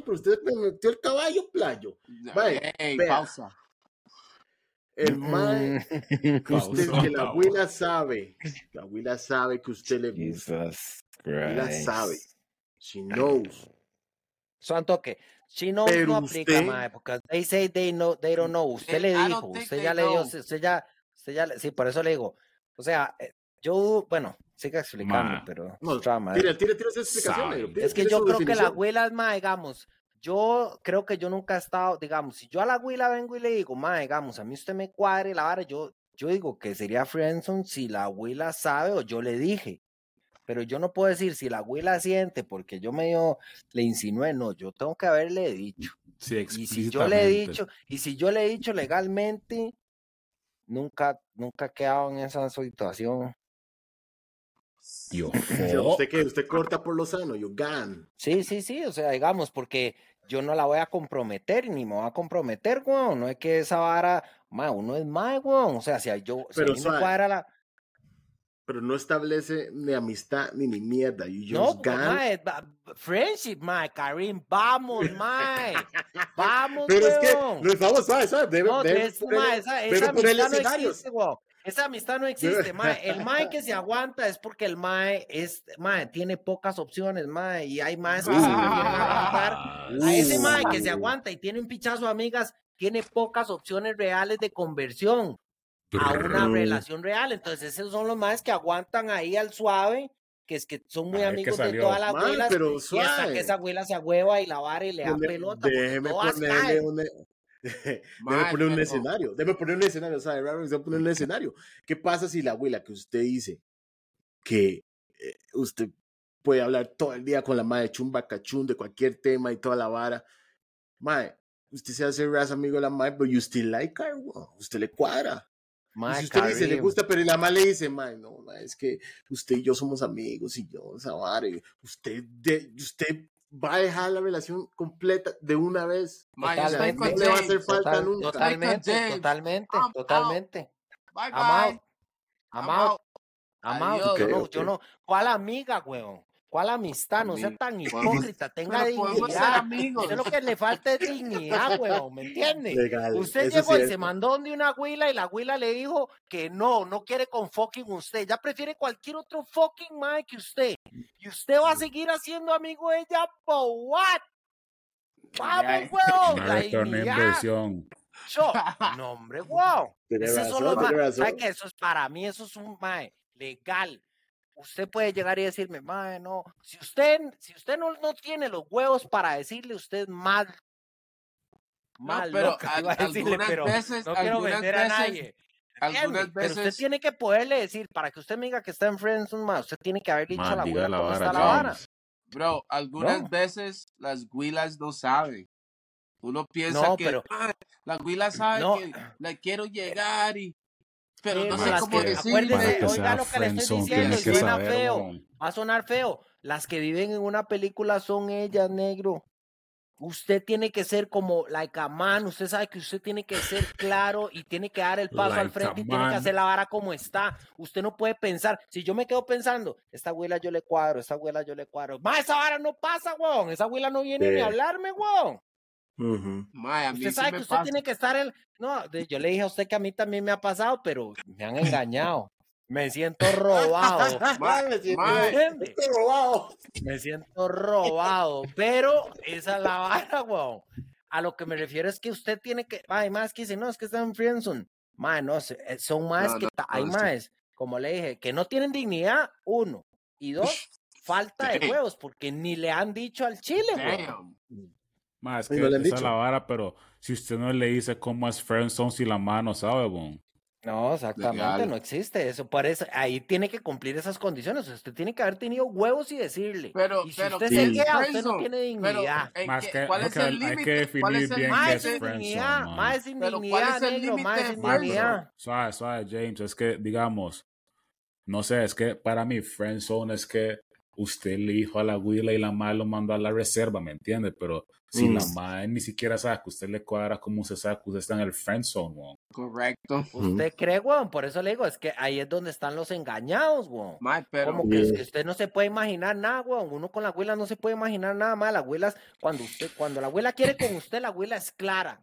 pero usted me metió el caballo playo. Mae, Ey, vea. pausa. El mae, usted, Pausa, que la abuela sabe, la abuela sabe que usted le gusta, la abuela sabe, she knows. Santo que she knows Pero no aplica, usted- mae, porque they say they know, they don't know. Usted le dijo, usted ya le dio, usted ya, usted ya, sí, por eso le digo. O sea, eh, yo, bueno, siga explicando, Ma, pero No, otra madre. tira, tira, tira esa explicación, Sabe. negro, tira- Es que yo creo que la abuela es más, digamos, yo creo que yo nunca he estado, digamos, si yo a la abuela vengo y le digo, ma, digamos, a mí usted me cuadre la vara, yo, yo digo que sería friendzone si la abuela sabe o yo le dije. Pero yo no puedo decir si la abuela siente porque yo medio le insinué, no, yo tengo que haberle dicho. Sí, Y si yo le he dicho, y si yo le he dicho legalmente, nunca, nunca he quedado en esa situación. Yo, Sí, Usted que usted corta por lo sano, you gan. Sí, sí, sí, o sea, digamos, porque yo no la voy a comprometer, ni me voy a comprometer, weón. No es que esa vara, ma, uno es más, weón. O sea, si a yo, si a Pero mí me cuadra la. Pero no establece ni amistad ni ni mierda. You No, just gan. ma, es ba- friendship, ma, Karim, vamos, ma. Vamos, Pero es que, weón. no, vamos, ¿sabes? ¿sabes? Debe, No, debe es, ponerle- ma, esa, debe esa amistad no existe, weón. Esa amistad no existe, ma. El mae que se aguanta es porque el mae es, mae, tiene pocas opciones, mae, y hay más que se prefieren aguantar A ese mae que se aguanta y tiene un pichazo de amigas, tiene pocas opciones reales de conversión a una relación real. Entonces, esos son los más que aguantan ahí al suave, que es que son muy amigos de todas las Mae, abuelas. pero y hasta que esa abuela se agüeva y la vara y le da pelota. Déjeme ponerle. Mae, poner un escenario. Déjeme poner un escenario, ¿sabe? Raro, Déjeme poner un escenario. ¿Qué pasa si la abuela que usted dice que eh, usted puede hablar todo el día con la madre chumba cachún de cualquier tema y toda la vara? Mae, usted se hace ras amigo de la madre, pero you still like her. Usted le cuadra. Y Mae, si usted dice, le Karim. gusta, pero la mamá le dice, mae, no, mae, es que usted y yo somos amigos y yo, y usted, de, usted va a dejar la relación completa de una vez. Ma, Totalmente. No le va a hacer falta Total- nunca. totalmente, totalmente, I'm totalmente. I'm out. Adiós. Yo, no, yo no. ¿Cuál amiga, weón? ¿Cuál amistad? No sea tan hipócrita, tenga Pero podemos ser dignidad. Usted lo que le falta es dignidad, weón, ¿me entiende? Legal. Usted eso llegó y se mandó donde una huila y la huila le dijo que no, no quiere con fucking usted. Ya prefiere cualquier otro fucking mae que usted. Y usted va a seguir haciendo amigo de ella, ¿por what? Vamos, weón, la de dignidad. inversión. Yo, no, hombre, wow. Tiene Esos razón, son los tiene ma- razón. ¿Sabe qué? Eso es para mí, eso es un mae legal. Usted puede llegar y decirme, mae, no. Si usted, si usted no, no tiene los huevos para decirle, usted mal. Mal, pero loca, al- iba a decirle, algunas pero veces- no quiero algunas vender a veces- nadie. Algunas ¿entiende? Pero usted veces. tiene que poderle decir, para que usted me diga que está en mae, usted tiene que haber dicho a la diga abuela la cómo está la vara. Bro, algunas No. veces las guilas no saben. Uno piensa No, que pero- "Ah, la guila sabe No. que le quiero llegar y. Pero Sí, no sé cómo Para que oiga lo que le estoy diciendo, que suena saber, feo. Va a sonar feo. Las que viven en una película son ellas, negro. Usted tiene que ser como like a man. Usted sabe que usted tiene que ser claro y tiene que dar el paso al Like frente y tiene que hacer la vara como está. Usted no puede pensar. Si yo me quedo pensando, esta abuela yo le cuadro, esta abuela yo le cuadro. Más esa vara no pasa, weón. Esa abuela no viene ni a hablarme, weón. A mí Usted sí sabe que usted pasa. tiene que estar en... No, yo le dije a usted que a mí también me ha pasado, pero me han engañado. Me siento robado. Me siento- robado. Me siento robado. Pero esa es la vara, weón. A lo que me refiero es que usted tiene que... Hay más que dicen, no, es que están en Friendzone. Mae, no, eh, son más No, que... no, hay no, más, como le dije, que no tienen dignidad, uno. Y dos, falta de huevos, porque ni le han dicho al chile, weón. Ma, es que no le han esa es dicho. la vara, pero si usted no le dice cómo es friendzone si la mano sabe, bon. No, exactamente, Legal. no existe eso. Por eso, ahí tiene que cumplir esas condiciones. Usted tiene que haber tenido huevos y decirle. Pero, y si pero, usted ¿qué se es queda, usted no tiene Pero, dignidad. ¿en Más que- ¿cuál es el hay que límite? ¿Cuál definir es el bien Más qué límite? es dignidad, más Pero, ¿cuál dignidad, es el negro, límite más dignidad. Suave, suave, James. Es que, digamos, no sé, es que para mí friendzone es que usted le dijo a la abuela y la madre lo mandó a la reserva, ¿me entiende? Pero si la Mm. madre ni siquiera sabe que usted le cuadra, ¿cómo usted sabe que usted está en el friend zone, weón? Correcto. ¿Usted cree, weón? Por eso le digo, es que ahí es donde están los engañados, weón. Pero Como que es Yeah. que usted no se puede imaginar nada, weón. Uno con la abuela no se puede imaginar nada más. La abuela, cuando usted, cuando la abuela quiere con usted, la abuela es clara.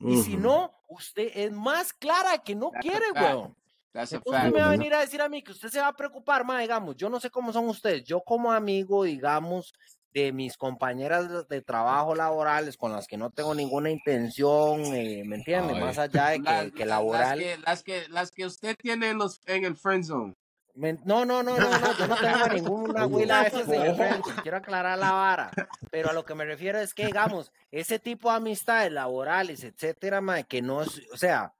Y si no, usted es más clara que no quiere, weón. That's a Entonces fact. me va a venir a decir a mí que usted se va a preocupar, más, digamos, yo no sé cómo son ustedes. Yo como amigo, digamos, de mis compañeras de- trabajo laborales con las que no tengo ninguna intención, eh, ¿me entiende? Ay. Más allá de que, La- que la- laboral. Las que, las que, las que usted tiene en, los, en el friend zone. Me- No, no, no, no, no, yo no tengo ninguna abuela de esas en el friendzone, quiero aclarar la vara, pero a lo que me refiero es que, digamos, ese tipo de amistades laborales, etcétera, mae, que no es, o sea,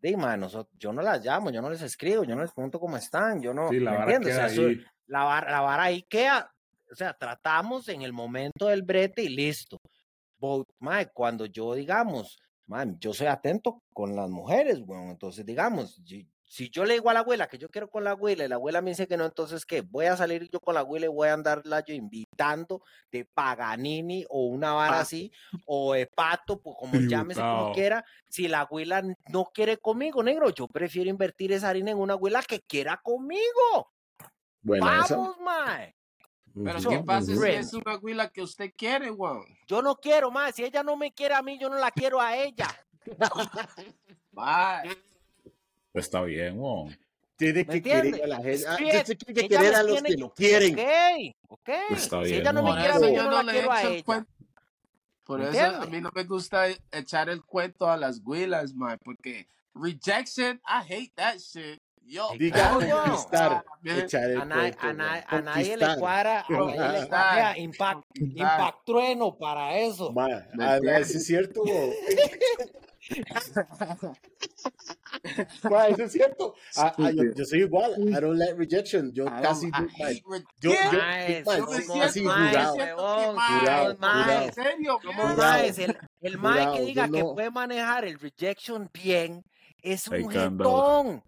dime, nosotros, yo no las llamo, yo no les escribo, yo no les pregunto cómo están, yo no, Sí, la ¿me vara entiendes? O sea, ahí. la, vara, la vara ahí queda, o sea, tratamos en el momento del brete y listo. But, mae, cuando yo, digamos, mae, yo soy atento con las mujeres, weón, entonces, digamos, yo- si yo le digo a la abuela que yo quiero con la abuela y la abuela me dice que no, entonces, ¿qué? Voy a salir yo con la abuela y voy a andarla yo invitando de Paganini o una vara Pato. así, o de pato, pues como llámese como quiera. Si la abuela no quiere conmigo, negro, yo prefiero invertir esa harina en una abuela que quiera conmigo. Buena esa. Vamos, mae. Pero ¿qué pasa si es una abuela que usted quiere, weón? Yo no quiero más. Si ella no me quiere a mí, yo no la quiero a ella. Mae. Está bien, weón. Tiene ¿Me que querer a la gente. ah, tiene que ella querer a los tiene que lo quieren. Ok, ok. Está si bien, ella no me quiere yo no no la le quiero a ella. cuento. Por ¿Me eso a mí no me gusta echar el cuento a las huilas, mae, porque rejection, I hate that shit. Yo, Diga wow. conquistar, man. echar el A, nadie- cuento, a na- man. a nadie le cuadra, a nadie le cuadra. Impact, impact trueno para eso. Ma, ¿Me ma, entiendes? eso es cierto. Ma, eso es cierto. Ah, ah, yo, yo soy igual. I don't like rejection. Yo I casi. I ma, yo- yo- que, en serio, maes. El, el mae que yo diga que no. puede manejar el rejection bien es un que jetón.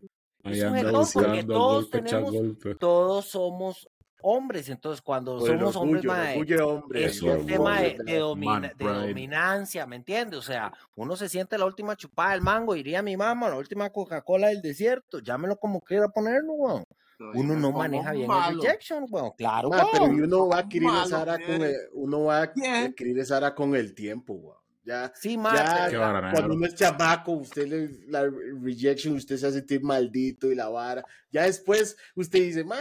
Es un jetón porque todos tenemos- golpe. Todos somos hombres. Entonces, cuando Por somos hombres, orgullo, el mae, hombre. es un tema de, de domina- man de dominancia, ¿me entiendes? O sea, uno se siente la última chupada del mango, diría mi mamá, la última Coca-Cola del desierto, llámelo como quiera ponerlo, weón. No, Uno no maneja bien malo. el rejection, weón. Claro, Ma, pero weón. uno va a adquirir Malo, esa ara con el, uno va a Bien. adquirir esa ara con el tiempo, weón. Ya, Sí, ya vara, cuando uno es chamaco, usted le, la rejection, usted se hace sentir maldito y la vara. Ya después usted dice, ma,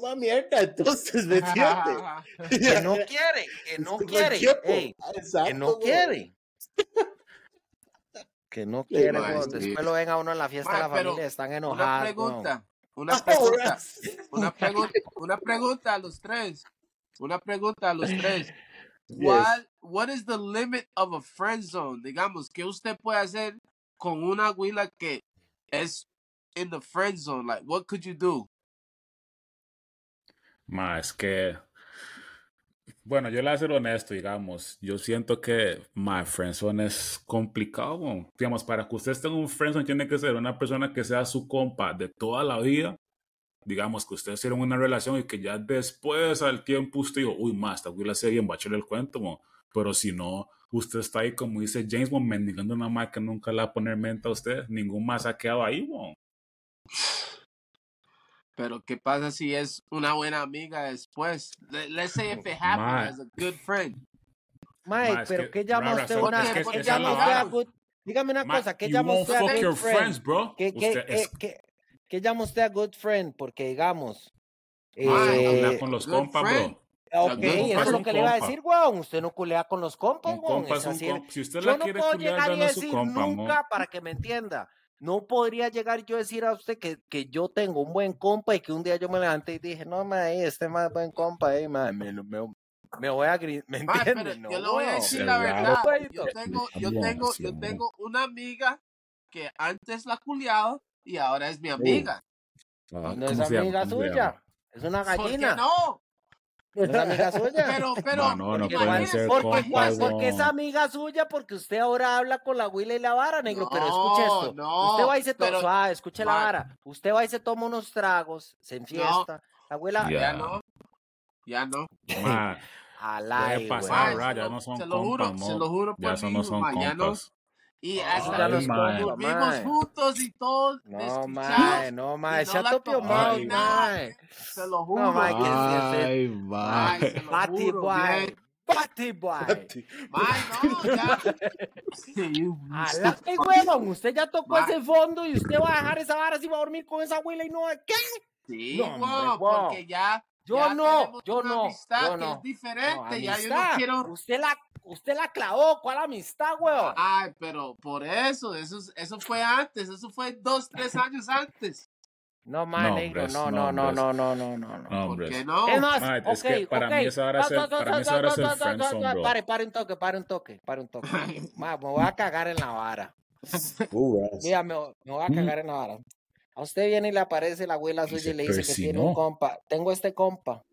coma mierda, entonces, ¿me entiende? que no quiere, que no Usted quiere, tiempo. ey, Exacto, que no weón. quiere. Que no Sí, quiere, ma, weón. sí. Después lo ven a uno en la fiesta de la familia, están Una enojados. weón. pregunta, una pregunta, una pregunta, una pregunta a los tres. Una pregunta a los tres. What, what is the limit of a friend zone? Digamos, ¿qué usted puede hacer con una huila que es in the friend zone? Like, what could you do? Ma, es que. Bueno, yo le voy a ser honesto, digamos. Yo siento que my friendzone es complicado. Digamos, para que usted en un friendzone, tiene que ser una persona que sea su compa de toda la vida. Digamos que ustedes hicieron una relación y que ya después al tiempo usted dijo, uy, más, esta la sé bien, va a echarle el cuento, weón". Pero si no, usted está ahí, como dice James Bond, mendigando una más que nunca le va a poner mente a usted. Ningún más ha quedado ahí. Pero ¿qué pasa si es una buena amiga después? Let- Let's say if it happened as a good friend. Ma, es pero que- ¿qué llama usted ¿sabes una? qué? Es que- ¿Qué es que llama usted a good? Dígame una Ma, cosa, ¿qué llama usted a fuck good your friend? friends, bro. ¿Qué, qué, Usted qué, es- qué- qué llama usted a good friend? Porque digamos, eh, hablar con los compas, bro. ok, good eso es lo que le iba a decir, weón. Usted no culea con los compas, weón. compa es es un así. compa. Si usted Yo la no quiere puedo llegar y no es su decir nunca, para que me entienda, no podría llegar yo a decir a usted que, que yo tengo un buen compa y que un día yo me levanté y dije, no, ma, este más buen compa, eh, ma, me, me, me voy a gritar, ¿me Ma, pero entiende? No, yo le voy a decir la verdad. Yo tengo, yo tengo, yo tengo una amiga que antes la culiaba y ahora es mi amiga. Ah, No es amiga ¿Cómo se suya, es una ¿Por qué gallina. no? No es amiga suya. Pero, pero, Ma, no, no Porque, pueden imagínese, ser porque, compas, es amiga suya, porque usted ahora habla con la huila y la vara, negro. pero escuche No, esto. no, usted va y se toma, pero- suave, escuche la Ma- vara. Usted va y se toma unos tragos, se enfiesta. La abuela, Ya. Ya no. Ya no. Ma, Al deje aire, pasar, Mae, ra, se ya no son se lo juro, compas, se lo juro Ya por eso mi no son ma, ya no. compas. Y hasta dormimos mae. juntos y todo. No, mae, no, mae. mouth, ni nada. mae. Se lo juro. No, mae, que sí, ese- Ay, se juro, boy. Batty boy. Mae, no, ya. You Ala, ¡Ay, huevón! Usted ya tocó ese fondo y usted va a dejar esa vara así va a dormir con esa abuela y no. ¿Qué? Sí, No, hombre, weón, weón. porque ya. Yo ya no, yo una no, amistad yo que no. es diferente. No, ya yo no quiero. Usted la, usted la clavó. ¿Cuál amistad, huevón? Ay, pero por eso, eso, es- eso fue antes, eso fue dos, tres años antes. No, mae, No, negro. No, no, no, no, no, no, no, no, ¿Por qué no? Es más, Mae, es ok, que para ok. mí eso ahora es el- para mí eso ta, ahora es el friendzone. Pare, pare un toque, pare un toque, pare un toque. Ma, me voy a cagar en la vara. Mira, me, me voy a cagar en la vara. A usted viene y le aparece la abuela suya y le dice que tiene un compa. Tengo este compa.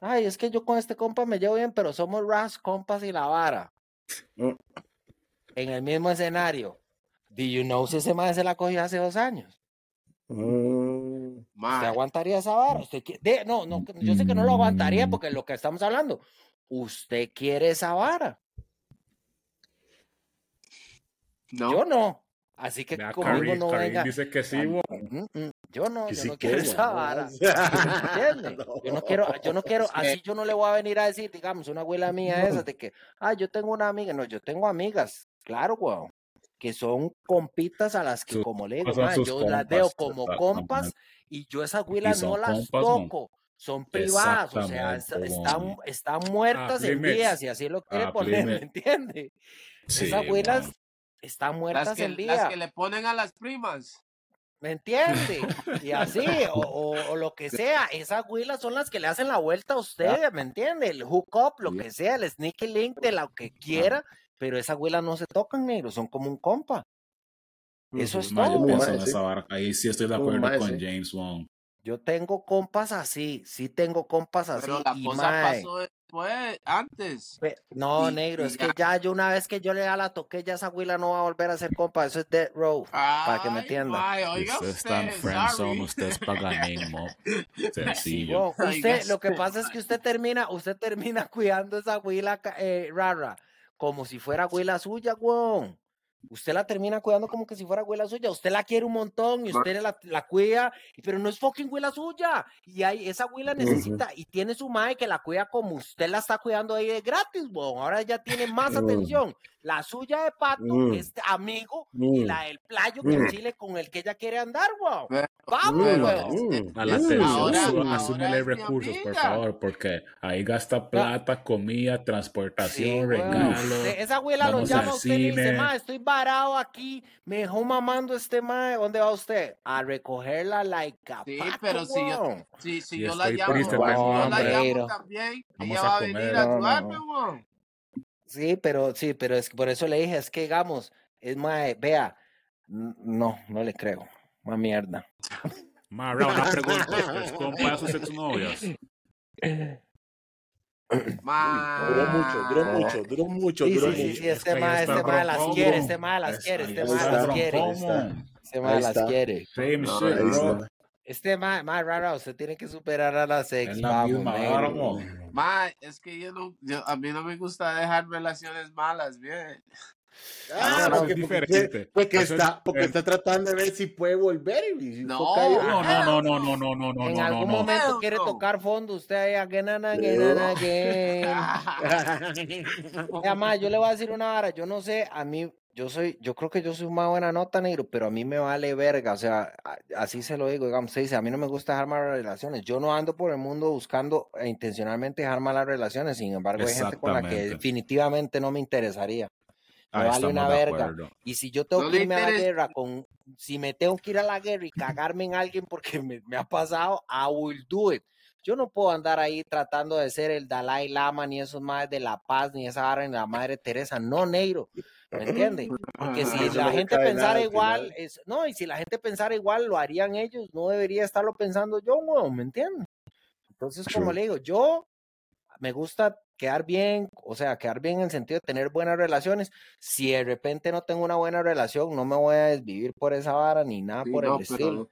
Ay, es que yo con este compa me llevo bien, pero somos ras, compas y la vara. En el mismo escenario. Do you know si ese madre se la cogió hace dos años? Mm. ¿Usted aguantaría esa vara? ¿Usted qui- de- no, no, yo sé que no lo aguantaría Mm. porque es lo que estamos hablando. ¿Usted quiere esa vara? no. Yo no. Así que Vea, conmigo no Karim venga. dice que sí. Mm, mm, Yo no, yo no quiero esa ¿no? vara. ¿Entiendes? Yo no quiero, yo no quiero, así yo no le voy a venir a decir, digamos, una abuela mía esa de que, ah, yo tengo una amiga. No, yo tengo amigas, claro, weón, que son compitas a las que, Sus como le digo, yo las veo como compas y yo esas abuelas no las compas, toco. Son privadas, o sea, están, están muertas en vías, y así lo quiere Ah, poner, ¿me entiende? Sí, Esas abuelas Las muertas que, en las que le ponen a las primas. ¿Me entiende? Y así, o, o- o lo que sea, esas huilas son las que le hacen la vuelta a usted, ¿me entiende? El hook up, lo que sea, el sneaky link de lo que quiera, pero esas huilas no se tocan, negro, son como un compa. Eso es todo. Vara. Ahí sí estoy de acuerdo con. James Wong. Yo tengo compas así, sí tengo compas así, Pero la y cosa mae, pasó después, antes. no, y- negro, y es que ya. yo una vez que yo le ya la toqué, ya esa huila no va a volver a ser compa, eso es dead row, para que me Ay, entienda. mae, oiga Usted está en usted, friendzone, sorry. usted es paganismo. Sencillo. Usted, lo que pasa es que usted termina, usted termina cuidando esa huila eh, rara, como si fuera huila suya, weón. Usted la termina cuidando como que si fuera huila suya. Usted la quiere un montón y usted la, la cuida, pero no es fucking huila suya. Y ahí esa huila necesita, y tiene su madre que la cuida como usted la está cuidando ahí de gratis, weón. Ahora ya tiene más Mm. atención. La suya de pato, Mm. que es amigo, y Mm. la del playo, que Mm. chile con el que ella quiere andar, weón. Vamos, weón. Mm. A la atención, asúmele recursos, por favor, porque ahí gasta plata, comida, Sí, transportación, weón. regalo. De- Esa abuela lo vamos llama a usted y dice, ma, estoy varado aquí, me dejó mamando este ma, ¿dónde va usted? A recogerla like a Sí, pero si yo-. Si, yo la llamo, triste, si yo la llamo también, Vamos ella a va a comer. venir a No, no, ayudarme, no. weón. Sí, pero sí, pero es que por eso le dije, es que digamos, es ma, vea, no, no le creo, más mierda. Mara, una pregunta. ¿Usted es compa de sus exnovias? Duró mucho, duró mucho, duró mucho, Sí, duró sí, sí, mucho. sí, este ahí ma, está este ma las quiere, este ma las quiere, este ahí ma está, las quiere, este ma Ahí las quiere. Same No, shit, Ahí bro. está. Este ma, ma rara, usted tiene que superar a las ex, vamos. Ma, es que yo no, yo, a mí no me gusta dejar relaciones malas, bien. Ah, no, porque, es diferente. porque está, porque está tratando de ver si puede volver y si No. No, no, no, no, no, no, no, no, en no, algún momento quiere tocar fondo, usted ahí again and again and again. Además, yo le voy a decir una vara, yo no sé, a mí, yo soy, yo creo que yo soy una buena nota, negro, pero a mí me vale verga, o sea, a- así se lo digo, digamos, se dice, a mí no me gusta dejar malas relaciones, yo no ando por el mundo buscando e intencionalmente dejar malas relaciones, sin embargo, hay gente con la que definitivamente no me interesaría. Me Ahí vale una verga. Y si yo tengo No que irme a la guerra con, si me tengo que ir a la guerra y cagarme en alguien porque me, me ha pasado, I will do it. Yo no puedo andar ahí tratando de ser el Dalai Lama, ni esos madres de la paz, ni esa vara en la madre Teresa, no, negro. ¿Me entiendes? Porque si Eso la no gente pensara al igual, es, no, y si la gente pensara igual, lo harían ellos, no debería estarlo pensando yo, weón, ¿me entiendes? Entonces, como le digo, yo me gusta quedar bien, o sea, quedar bien en el sentido de tener buenas relaciones. Si de repente no tengo una buena relación, no me voy a desvivir por esa vara ni nada Sí, por no, el estilo.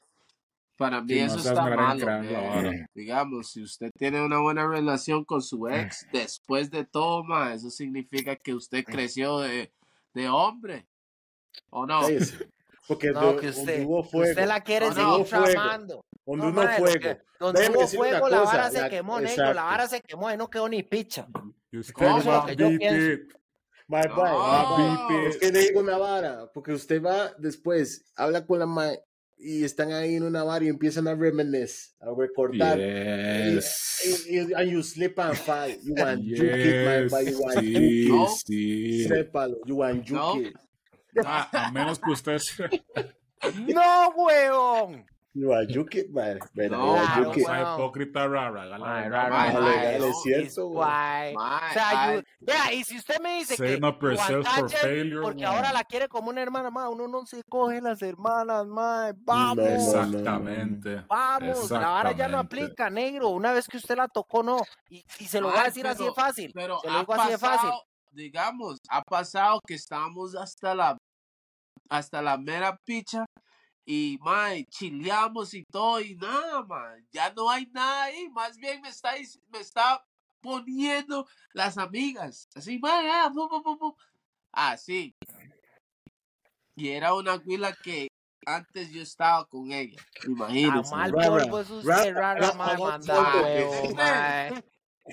Para mí Sí, no eso seas está de malo. vara. Digamos, si usted tiene una buena relación con su ex, después de todo, ma, eso significa que usted creció de, de hombre. ¿O no? Cállese. Porque No, do- que usted, hubo fuego, usted la quiere No, no, seguir fuego. tramando. Donde No, mae, lo fuego. donde Déjeme hubo fuego, la cosa, vara se la- quemó, negro. exacto. La vara se quemó y no quedó ni picha. You ¿Cómo? not Que yo pienso. My No. my Es que le digo una vara, porque usted va después, habla con la mae y están ahí en una vara y empiezan a reminisce, a recordar. Yes. Y- y- and you slip and fall. You want juke it, my Yes. boy. You want Sí. No. sí. Sépalo, you want juke No. it. Ah, a menos que usted sea ¡No, huevón! It, man. Ven, No, it. bueno. esa hipócrita rara. dale, no, es cierto, güey. O sea, vea, y si usted me dice que failure, porque man. ahora la quiere como una hermana, ma, uno no se coge las hermanas, ma, vamos, No, no, no. Exactamente. vamos, la vara ya no Exactamente. aplica, negro, una vez que usted la tocó, no, y, y se lo voy a decir así de pero- fácil, Pero se lo digo así de fácil, pasado, digamos, ha pasado que estamos hasta la hasta la mera picha y mae, chileamos y todo y nada, mae, ya no hay nada ahí, más bien me está me está poniendo las amigas, así, mae, ah, pum, pum, pum. así. Y era una huila que antes yo estaba con ella, a imagínense. mal polvo es usted, rara.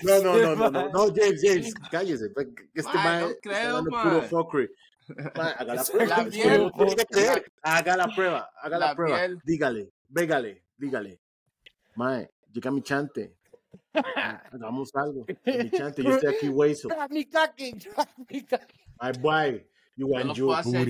No, no, no, no, no, no, James, James, cállese. Este Mae, mae no está creo, mae. puro fuckery. Haga la prueba. La creer. Haga la prueba, haga la, La prueba. Dígale, végale, dígale. Mae, llega mi chante. Hagamos algo. Mi chante, yo estoy aquí, hueso. Mi caqui, mi caqui. My boy, you lo you. puedo hacer